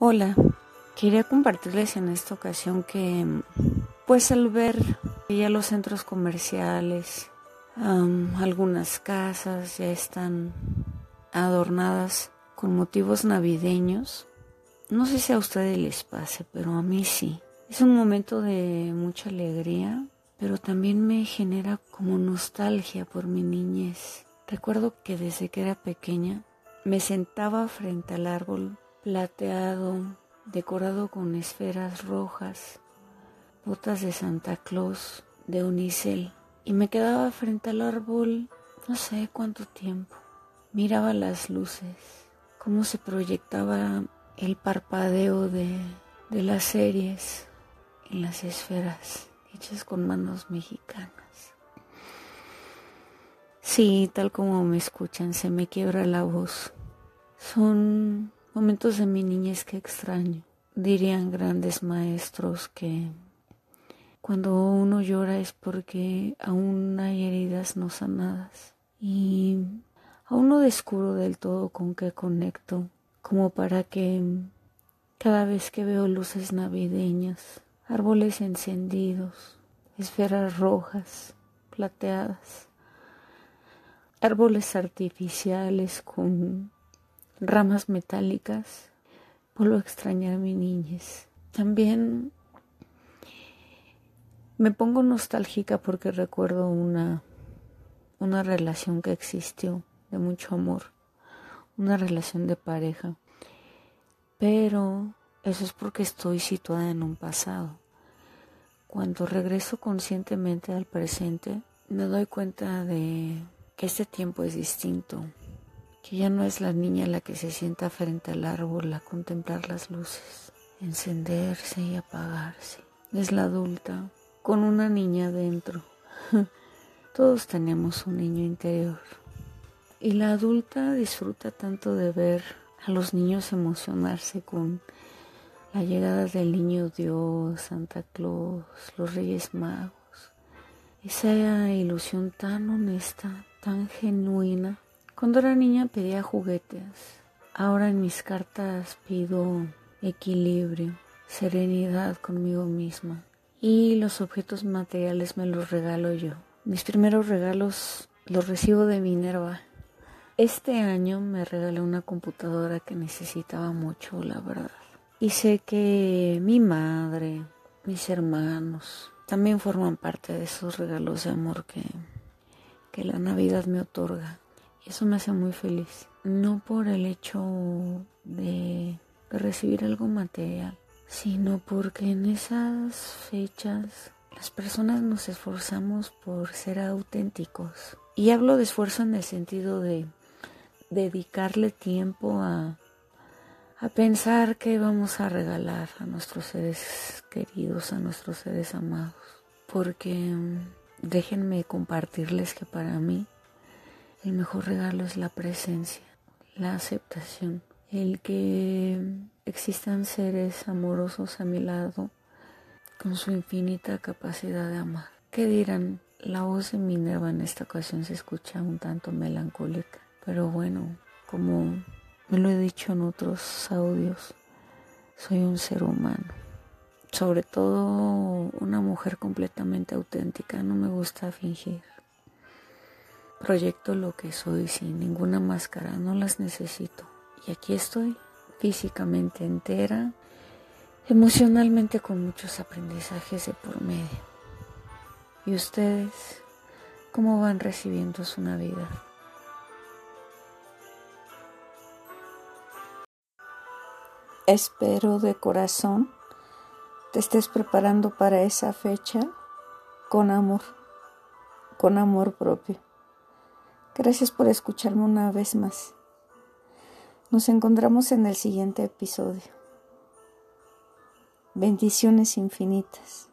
Hola, quería compartirles en esta ocasión que pues al ver ya los centros comerciales, algunas casas ya están adornadas con motivos navideños, no sé si a ustedes les pase, pero a mí sí. Es un momento de mucha alegría, pero también me genera como nostalgia por mi niñez. Recuerdo que desde que era pequeña me sentaba frente al árbol plateado, decorado con esferas rojas, botas de Santa Claus, de unicel, y me quedaba frente al árbol no sé cuánto tiempo. Miraba las luces, cómo se proyectaba el parpadeo de, de las series en las esferas hechas con manos mexicanas. Sí, tal como me escuchan, se me quiebra la voz. Son momentos de mi niñez que extraño. Dirían grandes maestros que cuando uno llora es porque aún hay heridas no sanadas y aún no descubro del todo con qué conecto, como para que cada vez que veo luces navideñas, árboles encendidos, esferas rojas, plateadas, árboles artificiales con ramas metálicas, vuelvo a extrañar a mi niñez. También me pongo nostálgica porque recuerdo una, una relación que existió de mucho amor, una relación de pareja. Pero eso es porque estoy situada en un pasado. Cuando regreso conscientemente al presente, me doy cuenta de que este tiempo es distinto, que ya no es la niña la que se sienta frente al árbol a contemplar las luces, encenderse y apagarse. Es la adulta con una niña dentro. Todos tenemos un niño interior. Y la adulta disfruta tanto de ver a los niños emocionarse con la llegada del niño Dios, Santa Claus, los Reyes Magos. Esa ilusión tan honesta, tan genuina. Cuando era niña pedía juguetes. Ahora en mis cartas pido equilibrio, serenidad conmigo misma. Y los objetos materiales me los regalo yo. Mis primeros regalos los recibo de Minerva. Este año me regalé una computadora que necesitaba mucho, la verdad. Y sé que mi madre, mis hermanos, también forman parte de esos regalos de amor que que la Navidad me otorga. Eso me hace muy feliz. No por el hecho de, recibir algo material, sino porque en esas fechas las personas nos esforzamos por ser auténticos. Y hablo de esfuerzo en el sentido de dedicarle tiempo a, a pensar que vamos a regalar a nuestros seres queridos, a nuestros seres amados. Porque Déjenme compartirles que para mí el mejor regalo es la presencia, la aceptación, el que existan seres amorosos a mi lado con su infinita capacidad de amar. ¿Qué dirán? La voz de Minerva en esta ocasión se escucha un tanto melancólica, pero bueno, como me lo he dicho en otros audios, soy un ser humano sobre todo una mujer completamente auténtica, no me gusta fingir. Proyecto lo que soy sin ninguna máscara, no las necesito. Y aquí estoy, físicamente entera, emocionalmente con muchos aprendizajes de por medio. ¿Y ustedes cómo van recibiendo su Navidad? Espero de corazón te estés preparando para esa fecha con amor, con amor propio. Gracias por escucharme una vez más. Nos encontramos en el siguiente episodio. Bendiciones infinitas.